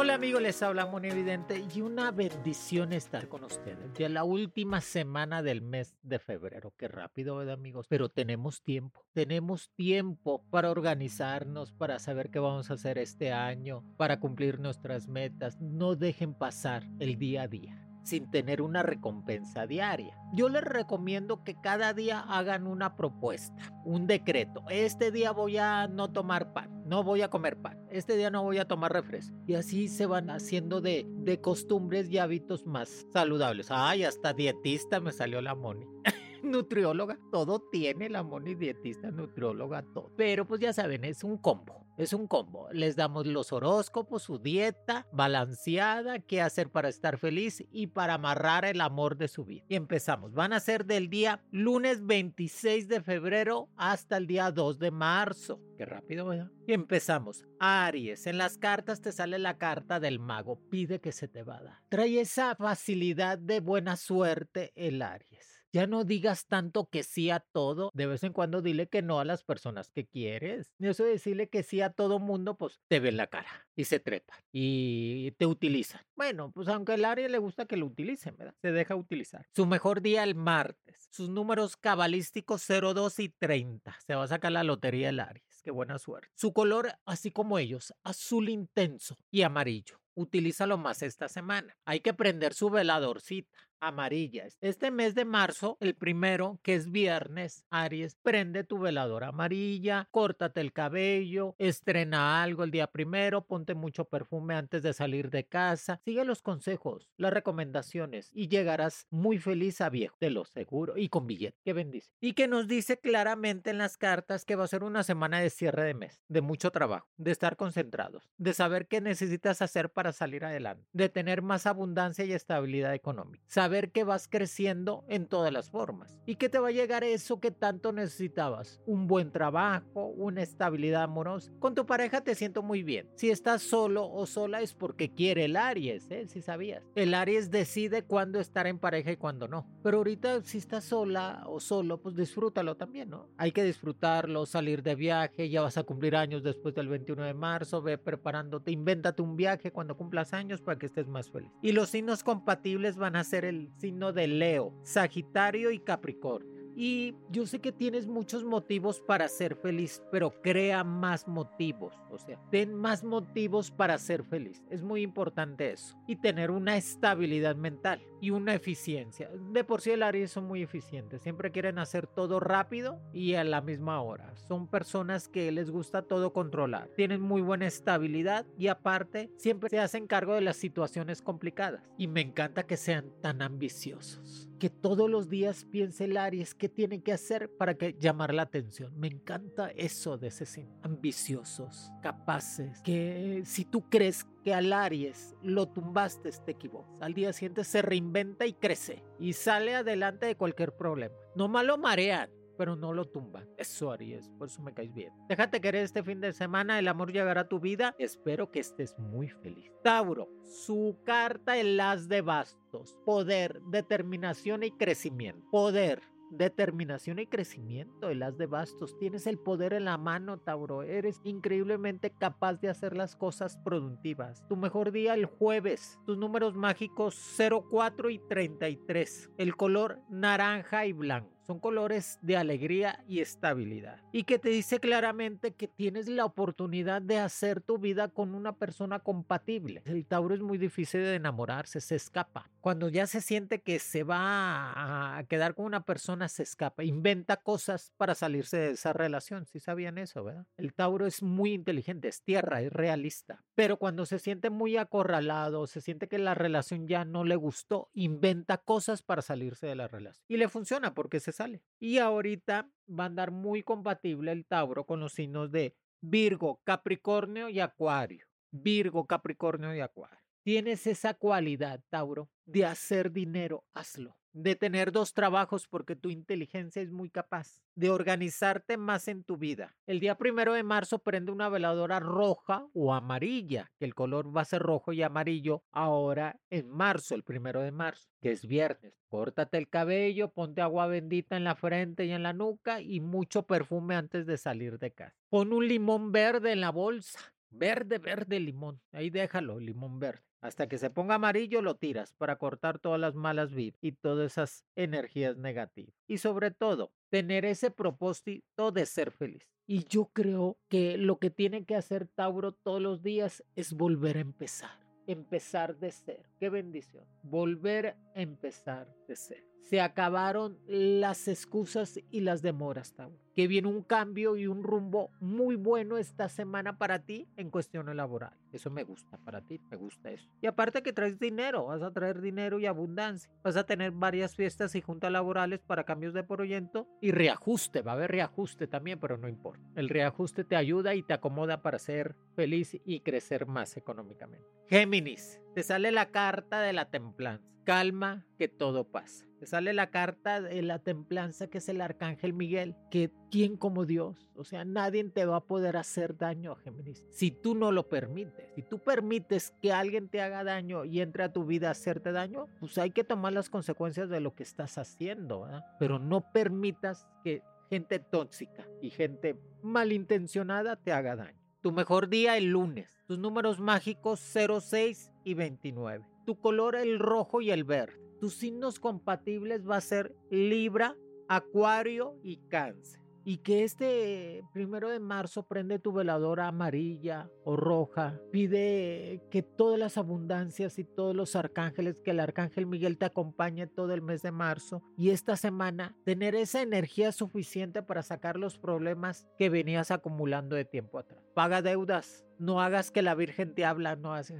Hola amigos, les habla Moni Evidente y una bendición estar con ustedes. Ya la última semana del mes de febrero. Qué rápido, ¿verdad amigos? Pero tenemos tiempo. Tenemos tiempo para organizarnos, para saber qué vamos a hacer este año, para cumplir nuestras metas. No dejen pasar el día a día sin tener una recompensa diaria. Yo les recomiendo que cada día hagan una propuesta, un decreto. Este día voy a no tomar pan, no voy a comer pan. Este día no voy a tomar refresco. Y así se van haciendo de, de costumbres y hábitos más saludables. Ay, hasta dietista me salió la Moni. nutrióloga, todo tiene la Moni dietista, nutrióloga, todo. Pero pues ya saben, es un combo, es un combo. Les damos los horóscopos, su dieta balanceada, qué hacer para estar feliz y para amarrar el amor de su vida. Y empezamos, van a ser del día lunes 26 de febrero hasta el día 2 de marzo. Qué rápido, ¿verdad? Y empezamos. Aries, en las cartas te sale la carta del mago, pide que se te vada. Trae esa facilidad de buena suerte el Aries. Ya no digas tanto que sí a todo. De vez en cuando dile que no a las personas que quieres. Y eso de decirle que sí a todo mundo, pues te ven la cara y se trepan y te utilizan. Bueno, pues aunque al área le gusta que lo utilicen, ¿verdad? Se deja utilizar. Su mejor día el martes. Sus números cabalísticos 02 y 30. Se va a sacar la lotería el Aries. Qué buena suerte. Su color, así como ellos, azul intenso y amarillo. Utilízalo más esta semana. Hay que prender su veladorcita amarilla. Este mes de marzo, el primero, que es viernes, Aries, prende tu veladora amarilla, córtate el cabello, estrena algo el día primero, ponte mucho perfume antes de salir de casa, sigue los consejos, las recomendaciones y llegarás muy feliz a viejo, te lo seguro, y con billete, que bendice. Y que nos dice claramente en las cartas que va a ser una semana de cierre de mes, de mucho trabajo, de estar concentrados, de saber qué necesitas hacer para salir adelante, de tener más abundancia y estabilidad económica ver que vas creciendo en todas las formas y que te va a llegar eso que tanto necesitabas, un buen trabajo, una estabilidad amorosa. Con tu pareja te siento muy bien. Si estás solo o sola es porque quiere el Aries, ¿eh? si sabías. El Aries decide cuándo estar en pareja y cuándo no. Pero ahorita si estás sola o solo, pues disfrútalo también, ¿no? Hay que disfrutarlo, salir de viaje, ya vas a cumplir años después del 21 de marzo, ve preparándote, invéntate un viaje cuando cumplas años para que estés más feliz. Y los signos compatibles van a ser el signo de Leo, Sagitario y Capricornio. Y yo sé que tienes muchos motivos para ser feliz, pero crea más motivos. O sea, ten más motivos para ser feliz. Es muy importante eso. Y tener una estabilidad mental y una eficiencia. De por sí el Aries son muy eficientes. Siempre quieren hacer todo rápido y a la misma hora. Son personas que les gusta todo controlar. Tienen muy buena estabilidad y aparte siempre se hacen cargo de las situaciones complicadas. Y me encanta que sean tan ambiciosos que todos los días piense el Aries qué tiene que hacer para que llamar la atención. Me encanta eso de ese. Ambiciosos, capaces, que si tú crees que al Aries lo tumbaste, te equivocas. Al día siguiente se reinventa y crece y sale adelante de cualquier problema. No malo marean, pero no lo tumban. Eso Aries, por eso me caes bien. Déjate querer este fin de semana, el amor llegará a tu vida. Espero que estés muy feliz. Tauro, su carta el as de bastos. Poder, determinación y crecimiento. Poder, determinación y crecimiento, el as de bastos. Tienes el poder en la mano, Tauro. Eres increíblemente capaz de hacer las cosas productivas. Tu mejor día el jueves. Tus números mágicos 04 y 33. El color naranja y blanco Son colores de alegría y estabilidad. Y que te dice claramente que tienes la oportunidad de hacer tu vida con una persona compatible. El Tauro es muy difícil de enamorarse, se escapa. Cuando ya se siente que se va a quedar con una persona, se escapa. Inventa cosas para salirse de esa relación. Si sabían eso, ¿verdad? El Tauro es muy inteligente, es tierra, es realista. Pero cuando se siente muy acorralado, se siente que la relación ya no le gustó, inventa cosas para salirse de la relación. Y le funciona porque se Y ahorita va a andar muy compatible el Tauro con los signos de Virgo, Capricornio y Acuario. Virgo, Capricornio y Acuario. Tienes esa cualidad, Tauro, de hacer dinero, hazlo de tener dos trabajos porque tu inteligencia es muy capaz, de organizarte más en tu vida. El día primero de marzo prende una veladora roja o amarilla, que el color va a ser rojo y amarillo ahora en marzo, el primero de marzo, que es viernes. Córtate el cabello, ponte agua bendita en la frente y en la nuca y mucho perfume antes de salir de casa. Pon un limón verde en la bolsa. Verde, verde limón. Ahí déjalo, limón verde. Hasta que se ponga amarillo lo tiras para cortar todas las malas vibras y todas esas energías negativas. Y sobre todo, tener ese propósito de ser feliz. Y yo creo que lo que tiene que hacer Tauro todos los días es volver a empezar. Empezar de cero. Qué bendición. Volver a empezar de cero se acabaron las excusas y las demoras. Que viene un cambio y un rumbo muy bueno esta semana para ti en cuestiones laborales. Eso me gusta para ti, me gusta eso. Y aparte que traes dinero, vas a traer dinero y abundancia. Vas a tener varias fiestas y juntas laborales para cambios de proyecto y reajuste. Va a haber reajuste también, pero no importa. El reajuste te ayuda y te acomoda para ser feliz y crecer más económicamente. Géminis, te sale la carta de la templanza. Calma, que todo pasa. Te sale la carta de la templanza que es el arcángel Miguel, que quién como Dios, o sea, nadie te va a poder hacer daño, Géminis, si tú no lo permites. Si tú permites que alguien te haga daño y entre a tu vida a hacerte daño, pues hay que tomar las consecuencias de lo que estás haciendo, ¿verdad? pero no permitas que gente tóxica y gente malintencionada te haga daño. Tu mejor día el lunes. Tus números mágicos 06 y 29. Tu color el rojo y el verde tus signos compatibles va a ser Libra, Acuario y Cáncer. Y que este primero de marzo prende tu veladora amarilla o roja. Pide que todas las abundancias y todos los arcángeles, que el arcángel Miguel te acompañe todo el mes de marzo. Y esta semana tener esa energía suficiente para sacar los problemas que venías acumulando de tiempo atrás. Paga deudas. No hagas que la Virgen te habla. No es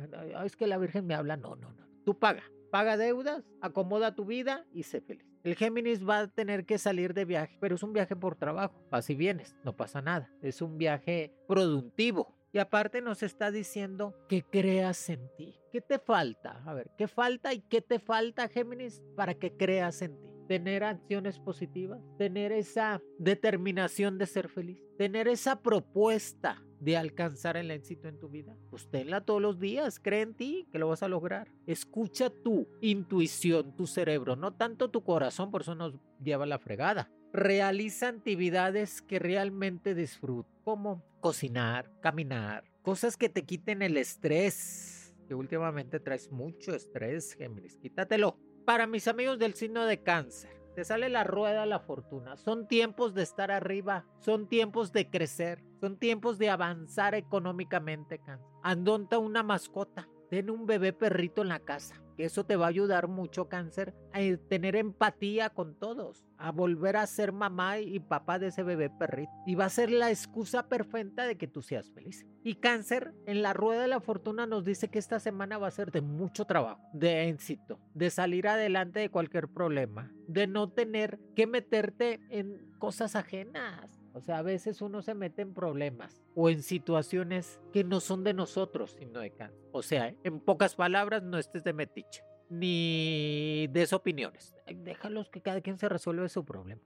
que la Virgen me habla. No, no, no. Tú paga paga deudas, acomoda tu vida y sé feliz. El Géminis va a tener que salir de viaje, pero es un viaje por trabajo. Así vienes, no pasa nada. Es un viaje productivo. Y aparte nos está diciendo que creas en ti. ¿Qué te falta? A ver, ¿qué falta y qué te falta, Géminis, para que creas en ti? Tener acciones positivas, tener esa determinación de ser feliz, tener esa propuesta de alcanzar el éxito en tu vida? Pues tenla todos los días, cree en ti que lo vas a lograr. Escucha tu intuición, tu cerebro, no tanto tu corazón, por eso nos lleva la fregada. Realiza actividades que realmente disfruten, como cocinar, caminar, cosas que te quiten el estrés, que últimamente traes mucho estrés, Géminis, quítatelo. Para mis amigos del signo de cáncer, te sale la rueda de la fortuna. Son tiempos de estar arriba, son tiempos de crecer, son tiempos de avanzar económicamente. Andonta una mascota, ten un bebé perrito en la casa eso te va a ayudar mucho, cáncer, a tener empatía con todos, a volver a ser mamá y papá de ese bebé perrito. Y va a ser la excusa perfecta de que tú seas feliz. Y cáncer, en la rueda de la fortuna nos dice que esta semana va a ser de mucho trabajo, de éxito, de salir adelante de cualquier problema, de no tener que meterte en cosas ajenas o sea, a veces uno se mete en problemas o en situaciones que no son de nosotros, sino de Kant. O sea, en pocas palabras, no estés de metiche ni des opiniones. Déjalos que cada quien se resuelva su problema.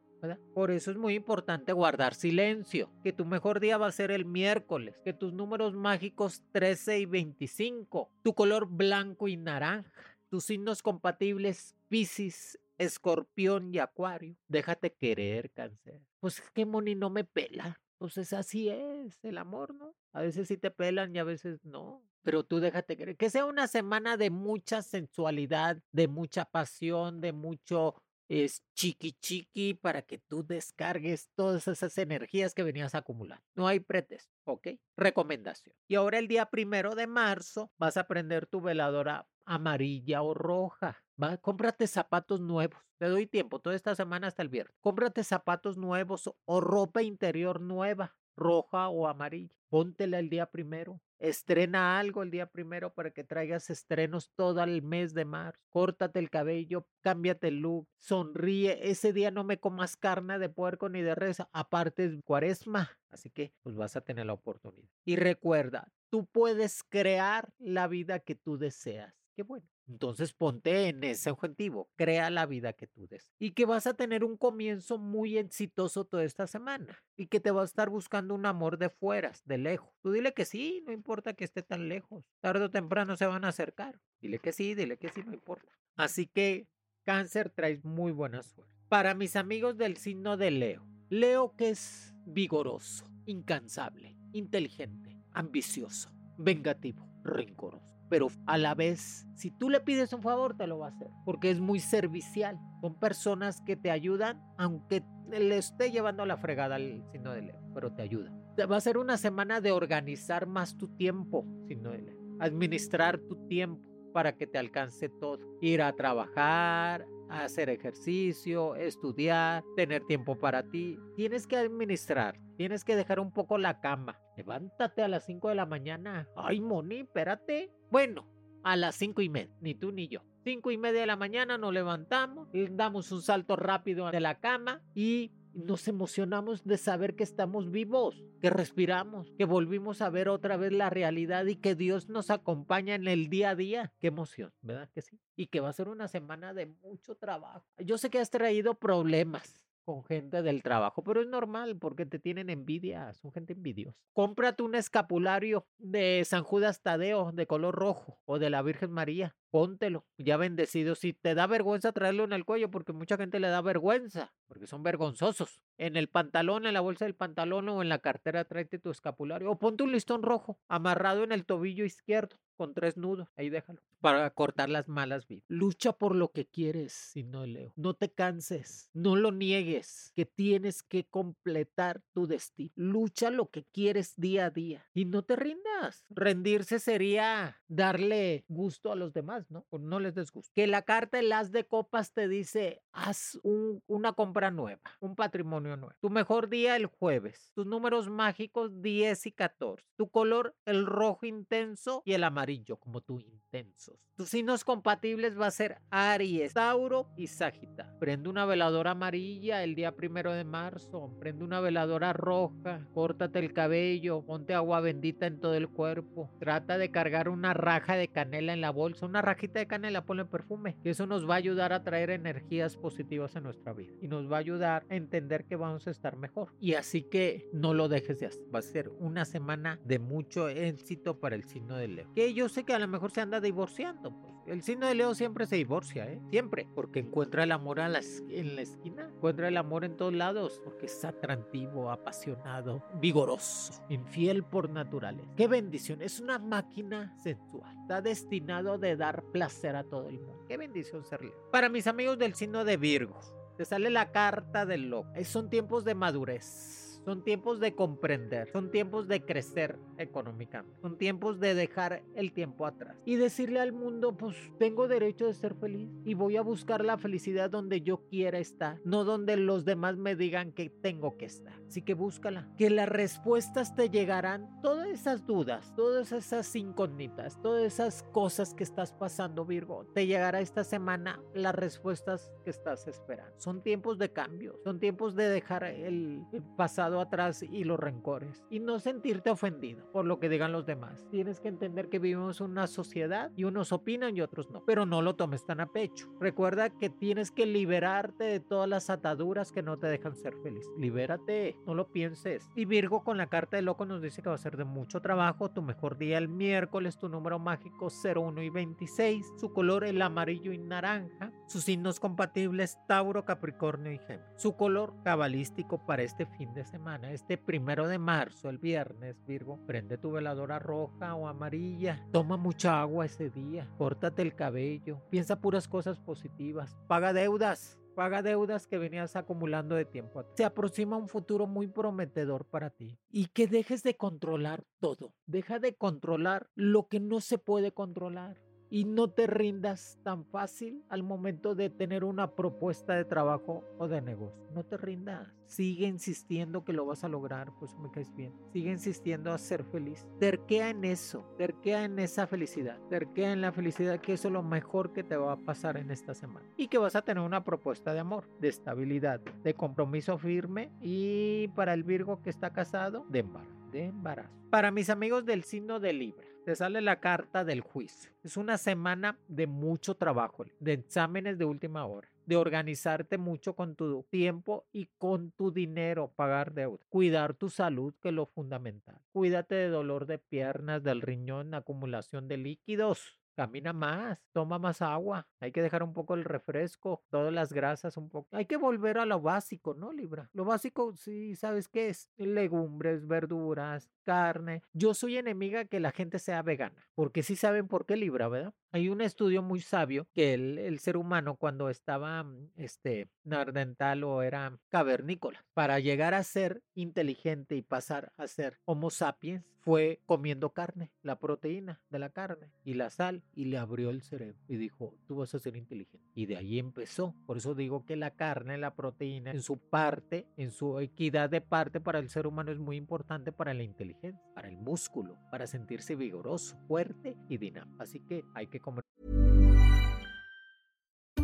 Por eso es muy importante guardar silencio, que tu mejor día va a ser el miércoles, que tus números mágicos 13 y 25, tu color blanco y naranja, tus signos compatibles Pisces escorpión y acuario. Déjate querer, cáncer. Pues es que Moni no me pela. Pues es así es el amor, ¿no? A veces sí te pelan y a veces no. Pero tú déjate querer. Que sea una semana de mucha sensualidad, de mucha pasión, de mucho es chiqui chiqui para que tú descargues todas esas energías que venías acumulando. No hay pretexto, ¿ok? Recomendación. Y ahora el día primero de marzo vas a prender tu veladora amarilla o roja. Va, cómprate zapatos nuevos. Te doy tiempo, toda esta semana hasta el viernes. Cómprate zapatos nuevos o ropa interior nueva, roja o amarilla. Póntela el día primero. Estrena algo el día primero para que traigas estrenos todo el mes de marzo. Córtate el cabello, cámbiate el look, sonríe. Ese día no me comas carne de puerco ni de res. Aparte es cuaresma. Así que pues vas a tener la oportunidad. Y recuerda, tú puedes crear la vida que tú deseas. Qué bueno. Entonces ponte en ese objetivo, crea la vida que tú des y que vas a tener un comienzo muy exitoso toda esta semana y que te va a estar buscando un amor de fueras, de lejos. Tú dile que sí, no importa que esté tan lejos, tarde o temprano se van a acercar. Dile que sí, dile que sí, no importa. Así que cáncer traes muy buena suerte. Para mis amigos del signo de Leo, Leo que es vigoroso, incansable, inteligente, ambicioso, vengativo, rencoroso pero a la vez, si tú le pides un favor, te lo va a hacer, porque es muy servicial. Son personas que te ayudan, aunque le esté llevando la fregada al signo de Leo, pero te ayudan. Va a ser una semana de organizar más tu tiempo, signo de Leo. Administrar tu tiempo para que te alcance todo. Ir a trabajar, hacer ejercicio, estudiar, tener tiempo para ti. Tienes que administrar, tienes que dejar un poco la cama. Levántate a las 5 de la mañana. Ay, Moni, espérate. Bueno, a las 5 y media, ni tú ni yo. 5 y media de la mañana nos levantamos, damos un salto rápido de la cama y nos emocionamos de saber que estamos vivos, que respiramos, que volvimos a ver otra vez la realidad y que Dios nos acompaña en el día a día. Qué emoción, ¿verdad que sí? Y que va a ser una semana de mucho trabajo. Yo sé que has traído problemas, con gente del trabajo, pero es normal porque te tienen envidia, son gente envidiosa. Cómprate un escapulario de San Judas Tadeo de color rojo o de la Virgen María, póntelo, ya bendecido. Si te da vergüenza traerlo en el cuello, porque mucha gente le da vergüenza, porque son vergonzosos. En el pantalón, en la bolsa del pantalón o en la cartera tráete tu escapulario o ponte un listón rojo amarrado en el tobillo izquierdo con tres nudos, ahí déjalo, para cortar las malas vidas. Lucha por lo que quieres, si no leo. No te canses, no lo niegues, que tienes que completar tu destino. Lucha lo que quieres día a día y no te rindas. Rendirse sería darle gusto a los demás, ¿no? No les des gusto. Que la carta de las de copas te dice, haz una compra nueva, un patrimonio nuevo. Tu mejor día el jueves. Tus números mágicos 10 y 14. Tu color el rojo intenso y el amarillo como tú intensos. Tus signos compatibles va a ser Aries, Tauro y Sagitario. Prende una veladora amarilla el día primero de marzo. Prende una veladora roja. Córtate el cabello. Ponte agua bendita en todo el cuerpo. Trata de cargar una raja de canela en la bolsa. Una rajita de canela, ponle perfume. Que eso nos va a ayudar a traer energías positivas en nuestra vida. Y nos va a ayudar a entender que vamos a estar mejor. Y así que no lo dejes de hacer. Va a ser una semana de mucho éxito para el signo de Leo. Que yo sé que a lo mejor se anda divorciando. Pues. El signo de Leo siempre se divorcia, ¿eh? Siempre. Porque encuentra el amor en la esquina. Encuentra el amor en todos lados. Porque es atractivo, apasionado, vigoroso, infiel por naturaleza. Qué bendición. Es una máquina sensual. Está destinado de dar placer a todo el mundo. Qué bendición ser Leo. Para mis amigos del signo de Virgo. Te sale la carta del loco. Son tiempos de madurez son tiempos de comprender, son tiempos de crecer económicamente, son tiempos de dejar el tiempo atrás y decirle al mundo, pues tengo derecho de ser feliz y voy a buscar la felicidad donde yo quiera estar, no donde los demás me digan que tengo que estar. Así que búscala, que las respuestas te llegarán, todas esas dudas, todas esas incógnitas, todas esas cosas que estás pasando, Virgo, te llegará esta semana las respuestas que estás esperando. Son tiempos de cambio, son tiempos de dejar el pasado atrás y los rencores y no sentirte ofendido por lo que digan los demás. Tienes que entender que vivimos una sociedad y unos opinan y otros no, pero no lo tomes tan a pecho. Recuerda que tienes que liberarte de todas las ataduras que no te dejan ser feliz. Libérate, no lo pienses. Y Virgo con la carta de loco nos dice que va a ser de mucho trabajo. Tu mejor día el miércoles, tu número mágico 01 y 26, su color el amarillo y naranja, sus signos compatibles Tauro, Capricornio y Géminis. Su color cabalístico para este fin de semana este primero de marzo, el viernes, Virgo, prende tu veladora roja o amarilla, toma mucha agua ese día, córtate el cabello, piensa puras cosas positivas, paga deudas, Paga deudas que venías acumulando de tiempo. atrás. Se aproxima un futuro muy prometedor para ti. Y que dejes de controlar todo. Deja de controlar lo que no se puede controlar. Y no te rindas tan fácil al momento de tener una propuesta de trabajo o de negocio. No te rindas. Sigue insistiendo que lo vas a lograr, pues me caes bien. Sigue insistiendo a ser feliz. Terquea en eso. Terquea en esa felicidad. Terquea en la felicidad que eso es lo mejor que te va a pasar en esta semana. Y que vas a tener una propuesta de amor, de estabilidad, de compromiso firme y para el Virgo que está casado, de embarazo. De embarazo. Para mis amigos del signo de Libra te sale la carta del juicio. Es una semana de mucho trabajo, de exámenes de última hora, de organizarte mucho con tu tiempo y con tu dinero, pagar deuda, cuidar tu salud, que es lo fundamental. Cuídate de dolor de piernas, del riñón, acumulación de líquidos. Camina más, toma más agua, hay que dejar un poco el refresco, todas las grasas un poco. Hay que volver a lo básico, ¿no, Libra? Lo básico, sí, ¿sabes qué es? Legumbres, verduras, carne. Yo soy enemiga que la gente sea vegana, porque sí saben por qué Libra, ¿verdad? Hay un estudio muy sabio que el, ser humano cuando estaba este, nardental o era cavernícola, para llegar a ser inteligente y pasar a ser homo sapiens, fue comiendo carne, la proteína de la carne y la sal, y le abrió el cerebro y dijo, tú vas a ser inteligente. Y de ahí empezó. Por eso digo que la carne, la proteína, en su parte, en su equidad de parte para el ser humano es muy importante para la inteligencia, para el músculo, para sentirse vigoroso, fuerte y dinámico. Así que hay que comer.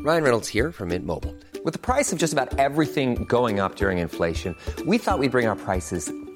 Ryan Reynolds here from Mint Mobile. With the price of just about everything going up during inflation, we thought we'd bring our prices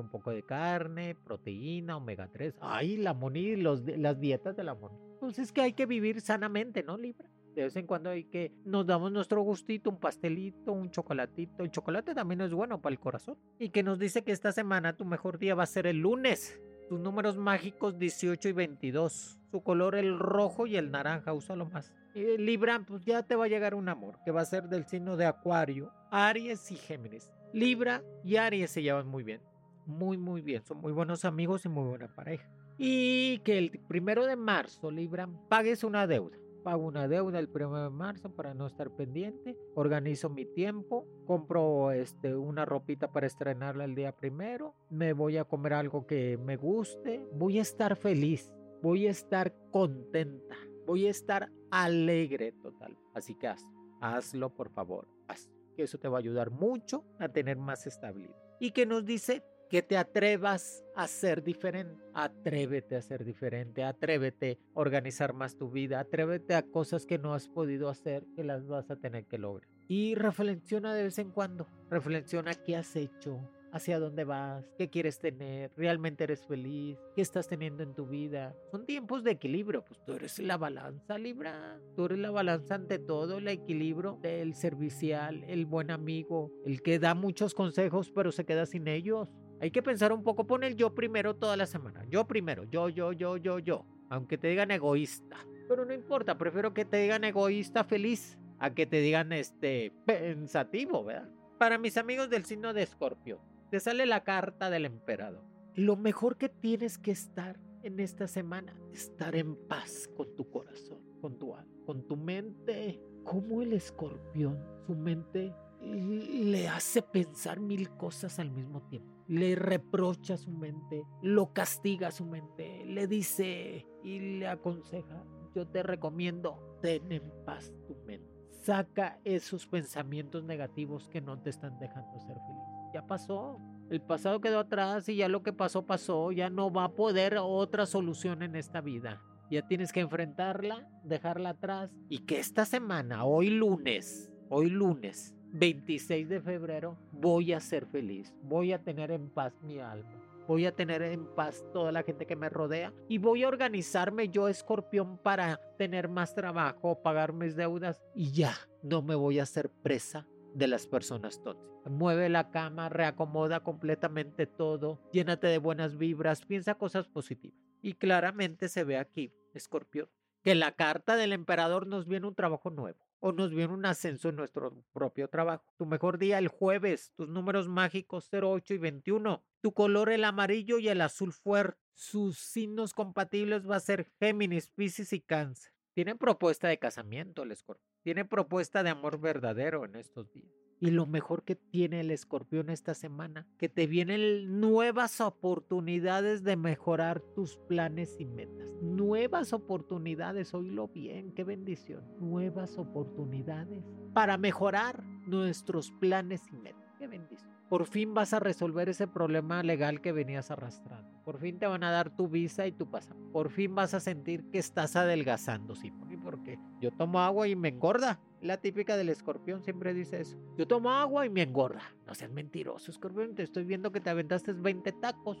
Un poco de carne, proteína, omega 3. Ay, la Moni, los, las dietas de la Moni. Pues es que hay que vivir sanamente, ¿no, Libra? De vez en cuando hay que nos damos nuestro gustito, un pastelito, un chocolatito. El chocolate también es bueno para el corazón. Y que nos dice que esta semana tu mejor día va a ser el lunes. Tus números mágicos 18 y 22. Su color el rojo y el naranja, úsalo más. Libra, pues ya te va a llegar un amor que va a ser del signo de Acuario, Aries y Géminis. Libra y Aries se llevan muy bien muy muy bien, son muy buenos amigos y muy buena pareja. Y que el primero de marzo, Libra, pagues una deuda. Pago una deuda el primero de marzo para no estar pendiente. Organizo mi tiempo. Compro este, una ropita para estrenarla el día primero. Me voy a comer algo que me guste. Voy a estar feliz. Voy a estar contenta. Voy a estar alegre total. Así que hazlo. Hazlo, por favor. Hazlo. Que eso te va a ayudar mucho a tener más estabilidad. Y que nos dice que te atrevas a ser diferente. Atrévete a ser diferente, atrévete a organizar más tu vida, atrévete a cosas que no has podido hacer, que las vas a tener que lograr. Y reflexiona de vez en cuando, reflexiona qué has hecho, hacia dónde vas, qué quieres tener, realmente eres feliz, qué estás teniendo en tu vida. Son tiempos de equilibrio, pues tú eres la balanza, Libra. Tú eres la balanza ante todo, el equilibrio, el servicial, el buen amigo, el que da muchos consejos pero se queda sin ellos. Hay que pensar un poco, pon el yo primero toda la semana. Yo primero, yo, yo, yo, yo, yo. Aunque te digan egoísta. Pero no importa, prefiero que te digan egoísta feliz a que te digan este pensativo, ¿verdad? Para mis amigos del signo de Escorpio, te sale la carta del emperador. Lo mejor que tienes que estar en esta semana, estar en paz con tu corazón, con tu alma, con tu mente. Como el escorpión, su mente le hace pensar mil cosas al mismo tiempo. Le reprocha su mente, lo castiga su mente, le dice y le aconseja, yo te recomiendo, ten en paz tu mente. Saca esos pensamientos negativos que no te están dejando ser feliz. Ya pasó, el pasado quedó atrás y ya lo que pasó pasó, ya no va a poder otra solución en esta vida. Ya tienes que enfrentarla, dejarla atrás y que esta semana, hoy lunes, hoy lunes, 26 de febrero voy a ser feliz, voy a tener en paz mi alma, voy a tener en paz toda la gente que me rodea y voy a organizarme yo, escorpión, para tener más trabajo, pagar mis deudas y ya no me voy a hacer presa de las personas tóxicas. Mueve la cama, reacomoda completamente todo, llénate de buenas vibras, piensa cosas positivas. Y claramente se ve aquí, escorpión, que la carta del emperador nos viene un trabajo nuevo o nos viene un ascenso en nuestro propio trabajo. Tu mejor día el jueves, tus números mágicos 08 y 21, tu color el amarillo y el azul fuerte. Sus signos compatibles va a ser Géminis, Pisces y Cáncer. Tienen propuesta de casamiento el escorpión. Tiene propuesta de amor verdadero en estos días. Y lo mejor que tiene el escorpión esta semana, que te vienen nuevas oportunidades de mejorar tus planes y metas. Nuevas oportunidades, oílo bien, qué bendición. Nuevas oportunidades para mejorar nuestros planes y metas. Qué bendición. Por fin vas a resolver ese problema legal que venías arrastrando. Por fin te van a dar tu visa y tu pasaporte. Por fin vas a sentir que estás adelgazando, Simón. ¿Y por qué? Yo tomo agua y me engorda. La típica del escorpión siempre dice eso. Yo tomo agua y me engorda. No seas mentiroso, escorpión. Te estoy viendo que te aventaste 20 tacos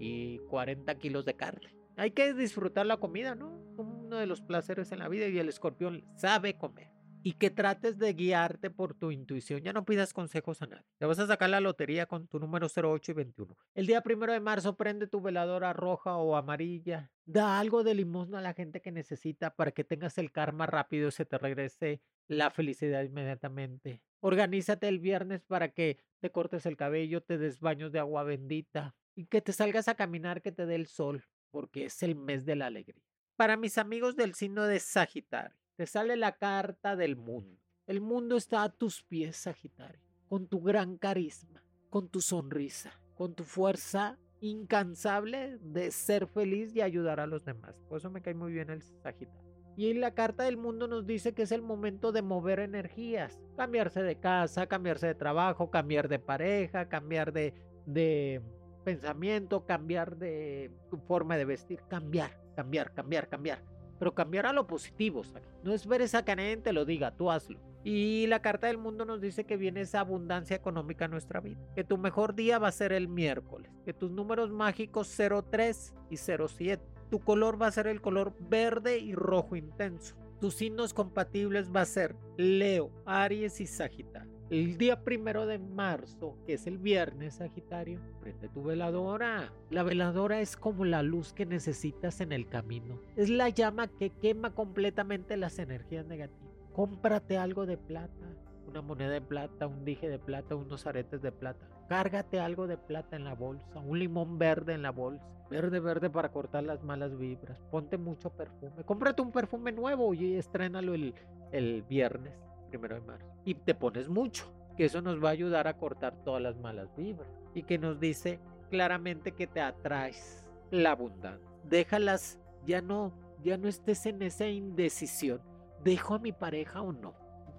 y 40 kilos de carne. Hay que disfrutar la comida, ¿no? Uno de los placeres en la vida y el escorpión sabe comer y que trates de guiarte por tu intuición. Ya no pidas consejos a nadie. Te vas a sacar la lotería con tu número 08 y 21. El día primero de marzo prende tu veladora roja o amarilla. Da algo de limosna a la gente que necesita para que tengas el karma rápido y se te regrese la felicidad inmediatamente. Organízate el viernes para que te cortes el cabello, te des baños de agua bendita y que te salgas a caminar, que te dé el sol, porque es el mes de la alegría. Para mis amigos del signo de Sagitario, te sale la carta del mundo. El mundo está a tus pies, Sagitario, con tu gran carisma, con tu sonrisa, con tu fuerza incansable de ser feliz y ayudar a los demás. Por eso me cae muy bien el Sagitario. Y la carta del mundo nos dice que es el momento de mover energías, cambiarse de casa, cambiarse de trabajo, cambiar de pareja, cambiar de, de pensamiento, cambiar de forma de vestir, cambiar, cambiar, cambiar, cambiar pero cambiar a lo positivo. No es ver esa caneta te lo diga, tú hazlo. Y la carta del mundo nos dice que viene esa abundancia económica a nuestra vida. Que tu mejor día va a ser el miércoles. Que tus números mágicos 03 y 07. Tu color va a ser el color verde y rojo intenso. Tus signos compatibles va a ser Leo, Aries y Sagitario. El día primero de marzo, que es el viernes, Sagitario, prende tu veladora. La veladora es como la luz que necesitas en el camino. Es la llama que quema completamente las energías negativas. Cómprate algo de plata, una moneda de plata, un dije de plata, unos aretes de plata. Cárgate algo de plata en la bolsa, un limón verde en la bolsa. Verde, verde para cortar las malas vibras. Ponte mucho perfume. Cómprate un perfume nuevo y estrénalo el, el viernes primero de marzo. Y te pones mucho, que eso nos va a ayudar a cortar todas las malas vibras. Y que nos dice claramente que te atraes la abundancia. Déjalas, ya no, ya no estés en esa indecisión. ¿Dejo a mi pareja o no?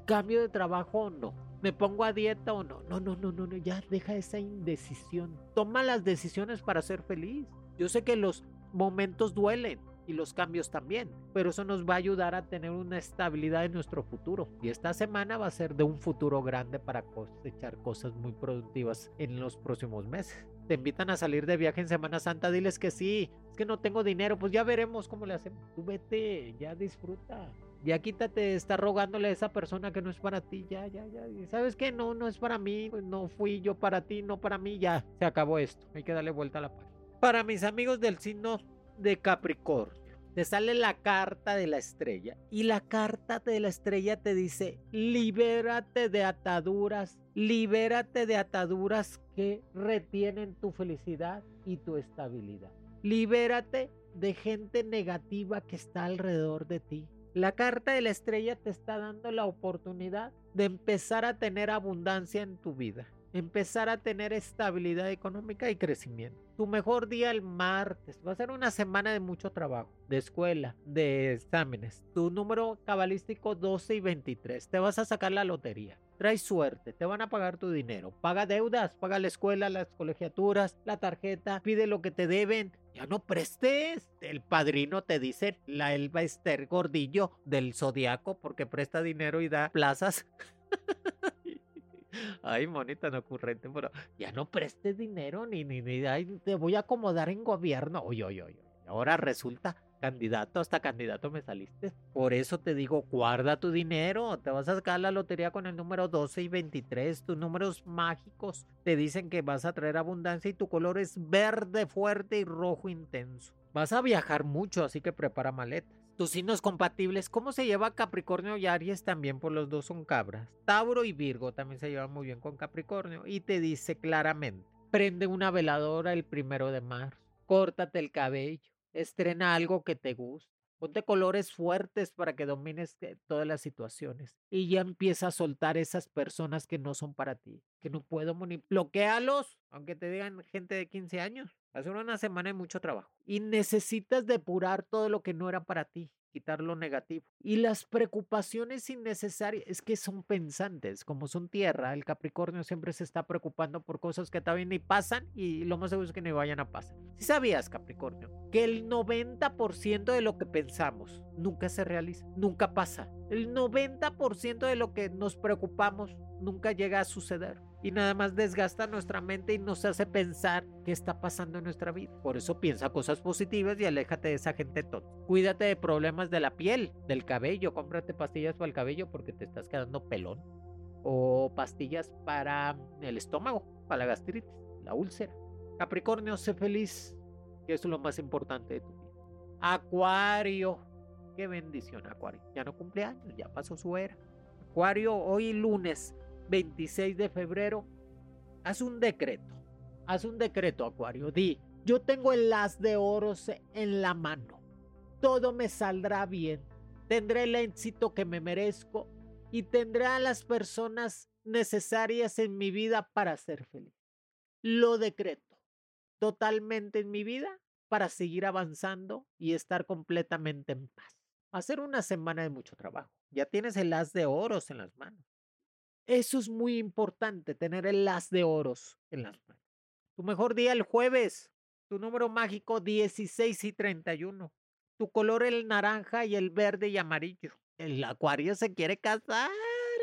¿Cambio de trabajo o no? ¿Me pongo a dieta o no? No, no, no, no, no, ya deja esa indecisión. Toma las decisiones para ser feliz. Yo sé que los momentos duelen, y los cambios también. Pero eso nos va a ayudar a tener una estabilidad en nuestro futuro. Y esta semana va a ser de un futuro grande para cosechar cosas muy productivas en los próximos meses. Te invitan a salir de viaje en Semana Santa, diles que sí. Es que no tengo dinero, pues ya veremos cómo le hacemos. Tú vete, ya disfruta. Ya quítate de estar rogándole a esa persona que no es para ti. Ya, ya, ya. ¿Sabes qué? No, no es para mí. Pues no fui yo para ti, no para mí. Ya, se acabó esto. Hay que darle vuelta a la página. Para mis amigos del signo de Capricornio. te sale la carta de la estrella y la carta de la estrella te dice, libérate de ataduras, libérate de ataduras que retienen tu felicidad y tu estabilidad. Libérate de gente negativa que está alrededor de ti. La carta de la estrella te está dando la oportunidad de empezar a tener abundancia en tu vida empezar a tener estabilidad económica y crecimiento. Tu mejor día el martes. Va a ser una semana de mucho trabajo, de escuela, de exámenes. Tu número cabalístico 12 y 23. Te vas a sacar la lotería. Trae suerte, te van a pagar tu dinero. Paga deudas, paga la escuela, las colegiaturas, la tarjeta, pide lo que te deben. Ya no prestes. El padrino te dice la Elba Esther Gordillo del Zodiaco porque presta dinero y da plazas. Ay, monita, no ocurrente, pero ya no prestes dinero ni, ni, ni, te voy a acomodar en gobierno. Oye, oye, oye. Ahora resulta candidato, hasta candidato me saliste. Por eso te digo, guarda tu dinero. Te vas a sacar la lotería con el número 12 y 23. Tus números mágicos te dicen que vas a traer abundancia y tu color es verde fuerte y rojo intenso. Vas a viajar mucho, así que prepara maletas. Tus signos compatibles, ¿cómo se lleva Capricornio y Aries? También por los dos son cabras. Tauro y Virgo también se llevan muy bien con Capricornio. Y te dice claramente, prende una veladora el primero de marzo, córtate el cabello, estrena algo que te guste. Ponte colores fuertes para que domines todas las situaciones. Y ya empieza a soltar esas personas que no son para ti, que no puedo Bloquealos, aunque te digan gente de 15 años. Hace una semana de mucho trabajo. Y necesitas depurar todo lo que no era para ti quitar lo negativo. Y las preocupaciones innecesarias es que son pensantes, como son tierra, el Capricornio siempre se está preocupando por cosas que todavía ni pasan y lo más seguro es que ni vayan a pasar. Si sabías, Capricornio, que el 90% de lo que pensamos nunca se realiza, nunca pasa. El 90% de lo que nos preocupamos nunca llega a suceder y nada más desgasta nuestra mente y nos hace pensar qué está pasando en nuestra vida. Por eso piensa cosas positivas y aléjate de esa gente tonta. Cuídate de problemas de la piel, del cabello, cómprate pastillas para el cabello porque te estás quedando pelón. O pastillas para el estómago, para la gastritis, la úlcera. Capricornio, sé feliz, que es lo más importante de tu vida. Acuario, qué bendición, Acuario. Ya no cumple años, ya pasó su era. Acuario, hoy lunes 26 de febrero, haz un decreto. Haz un decreto, Acuario. Di, yo tengo el as de oros en la mano. Todo me saldrá bien. Tendré el éxito que me merezco y tendré a las personas necesarias en mi vida para ser feliz. Lo decreto totalmente en mi vida para seguir avanzando y estar completamente en paz. Hacer una semana de mucho trabajo. Ya tienes el as de oros en las manos. Eso es muy importante, tener el as de oros en las manos. Tu mejor día el jueves, tu número mágico 16 y 31. Tu color el naranja y el verde y amarillo. El acuario se quiere casar.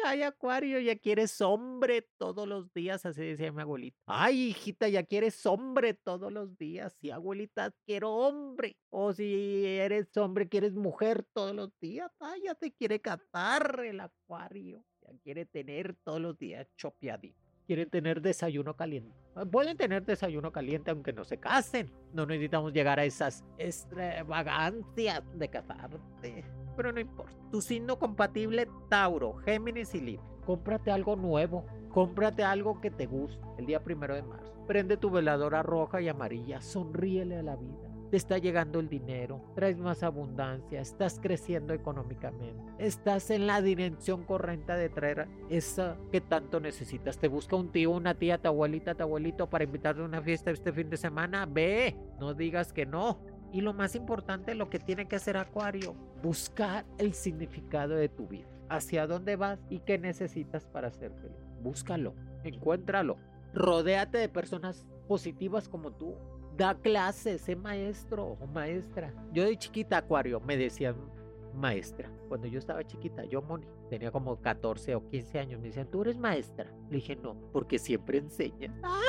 Ay, acuario, ya quieres hombre todos los días, así decía mi abuelita. Ay, hijita, ya quieres hombre todos los días. Sí, abuelita, quiero hombre. O si eres hombre, quieres mujer todos los días. Ay, ya te quiere casar el acuario quiere tener todos los días chopiadito. Quieren tener desayuno caliente. Ah, pueden tener desayuno caliente aunque no se casen. No necesitamos llegar a esas extravagancias de casarte. Pero no importa. Tu signo compatible, Tauro, Géminis y Libra. Cómprate algo nuevo. Cómprate algo que te guste el día primero de marzo. Prende tu veladora roja y amarilla. Sonríele a la vida te está llegando el dinero, traes más abundancia, estás creciendo económicamente, estás en la dirección correcta de traer esa que tanto necesitas. Te busca un tío, una tía, tu abuelita, tu abuelito para invitarte a una fiesta este fin de semana. Ve, no digas que no. Y lo más importante, lo que tiene que hacer Acuario, buscar el significado de tu vida. Hacia dónde vas y qué necesitas para ser feliz. Búscalo, encuéntralo. Rodéate de personas positivas como tú, da clases, sé maestro o maestra. Yo de chiquita, Acuario, me decían maestra. Cuando yo estaba chiquita, yo, Moni, tenía como 14 o 15 años, me decían, ¿tú eres maestra? Le dije, no, porque siempre enseña. ¡Ah!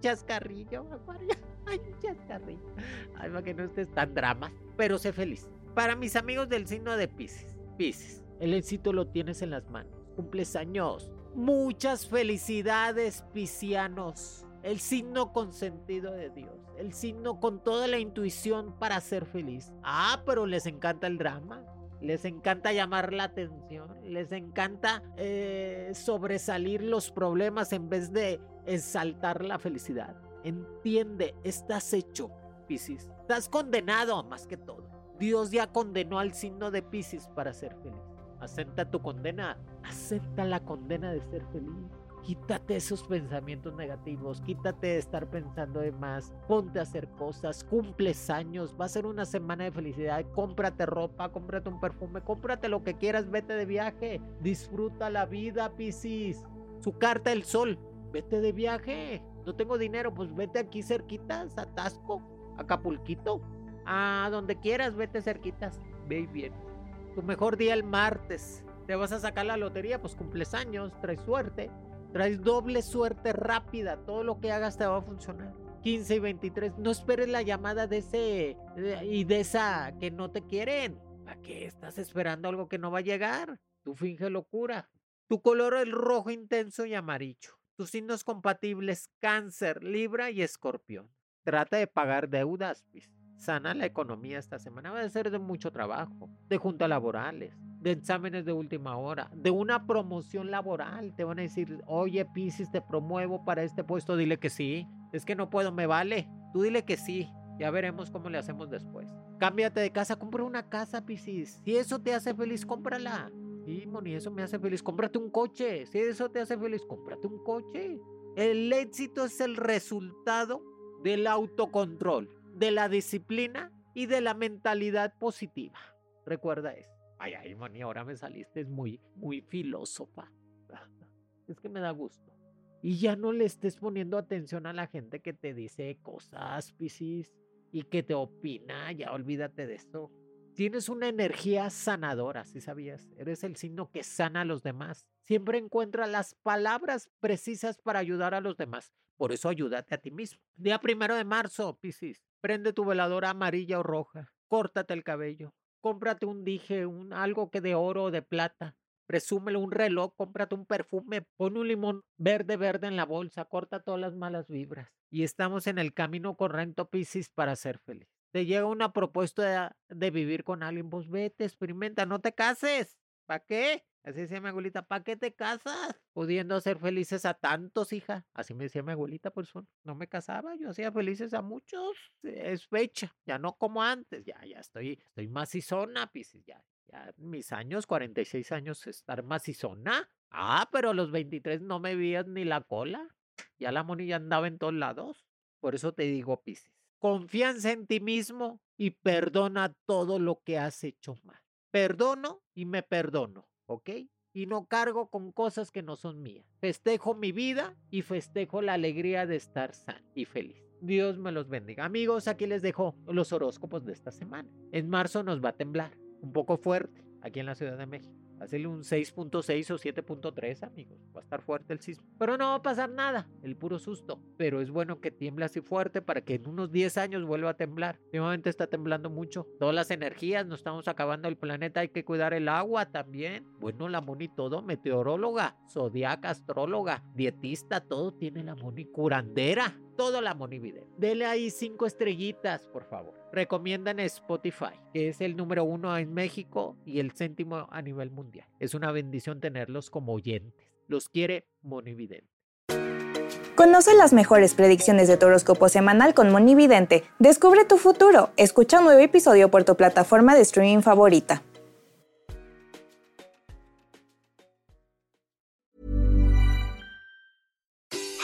Chascarrillo, Acuario. Ay, chascarrillo. Ay, para que no estés tan drama. Pero sé feliz. Para mis amigos del signo de Pisces, Pisces, el éxito lo tienes en las manos. Cumples años. Muchas felicidades, piscianos el signo consentido de Dios, el signo con toda la intuición para ser feliz. Ah, pero les encanta el drama, les encanta llamar la atención, les encanta eh, sobresalir los problemas en vez de exaltar la felicidad. Entiende, estás hecho, Piscis. Estás condenado más que todo. Dios ya condenó al signo de Piscis para ser feliz. Acepta tu condena, acepta la condena de ser feliz. Quítate esos pensamientos negativos, quítate de estar pensando de más, ponte a hacer cosas, cumples años, va a ser una semana de felicidad, cómprate ropa, cómprate un perfume, cómprate lo que quieras, vete de viaje, disfruta la vida, Piscis. Su carta el sol, vete de viaje. No tengo dinero, pues vete aquí cerquitas, a Tasco, a Acapulquito, a donde quieras, vete cerquitas, ve bien. Tu mejor día el martes. Te vas a sacar la lotería, pues cumples años, traes suerte. Traes doble suerte rápida. Todo lo que hagas te va a funcionar. 15 y 23. No esperes la llamada de ese y de esa que no te quieren. ¿Para qué estás esperando algo que no va a llegar? Tú finge locura. Tu color es rojo intenso y amarillo. Tus signos compatibles cáncer, libra y escorpión. Trata de pagar deudas, pues. Sana la economía esta semana. Va a ser de mucho trabajo, de juntas laborales, de exámenes de última hora, de una promoción laboral. Te van a decir, oye, Piscis, te promuevo para este puesto. Dile que sí. Es que no puedo, me vale. Tú dile que sí. Ya veremos cómo le hacemos después. Cámbiate de casa, compra una casa, Piscis. Si eso te hace feliz, cómprala. Sí, Moni, eso me hace feliz. Cómprate un coche. Si eso te hace feliz, cómprate un coche. El éxito es el resultado del autocontrol, de la disciplina y de la mentalidad positiva. Recuerda eso. Ay, ay, Moni, ahora me saliste es muy, muy filósofa. Es que me da gusto. Y ya no le estés poniendo atención a la gente que te dice cosas, Piscis, y que te opina. Ya olvídate de esto. Tienes una energía sanadora, si sabías. Eres el signo que sana a los demás. Siempre encuentra las palabras precisas para ayudar a los demás. Por eso ayúdate a ti mismo. Día primero de marzo, Piscis. Prende tu veladora amarilla o roja. Córtate el cabello. Cómprate un dije, un, algo que de oro o de plata. Presúmelo un reloj, cómprate un perfume, pon un limón verde verde en la bolsa, corta todas las malas vibras. Y estamos en el camino correcto, Piscis, para ser feliz. Te llega una propuesta de, de vivir con alguien, pues vete, experimenta, no te cases. ¿Para qué? Así decía mi abuelita, ¿para qué te casas? Pudiendo hacer felices a tantos, hija. Así me decía mi abuelita, por eso no me casaba, yo hacía felices a muchos. Es fecha, ya no como antes, ya, ya estoy, estoy macizona, Piscis, ya, ya mis años, 46 años, estar macizona. Ah, pero a los 23 no me vías ni la cola. Ya la monilla andaba en todos lados. Por eso te digo, Piscis, confianza en ti mismo y perdona todo lo que has hecho mal. Perdono y me perdono. ¿Ok? Y no cargo con cosas que no son mías. Festejo mi vida y festejo la alegría de estar sano y feliz. Dios me los bendiga. Amigos, aquí les dejo los horóscopos de esta semana. En marzo nos va a temblar, un poco fuerte, aquí en la Ciudad de México. Hacerle un 6.6 o 7.3, amigos. Va a estar fuerte el sismo. Pero no va a pasar nada, el puro susto. Pero es bueno que tiemble así fuerte para que en unos 10 años vuelva a temblar. Últimamente está temblando mucho. Todas las energías, nos estamos acabando el planeta. Hay que cuidar el agua también. Bueno, la Moni todo, meteoróloga, zodiaca, astróloga, dietista, todo tiene la Moni curandera. Todo la Moni Vidente. Dele ahí cinco estrellitas, por favor. Recomiendan Spotify, que es el número uno en México y el céntimo a nivel mundial. Es una bendición tenerlos como oyentes. Los quiere Monividente. Conoce las mejores predicciones de tu horóscopo semanal con Monividente. Descubre tu futuro. Escucha un nuevo episodio por tu plataforma de streaming favorita.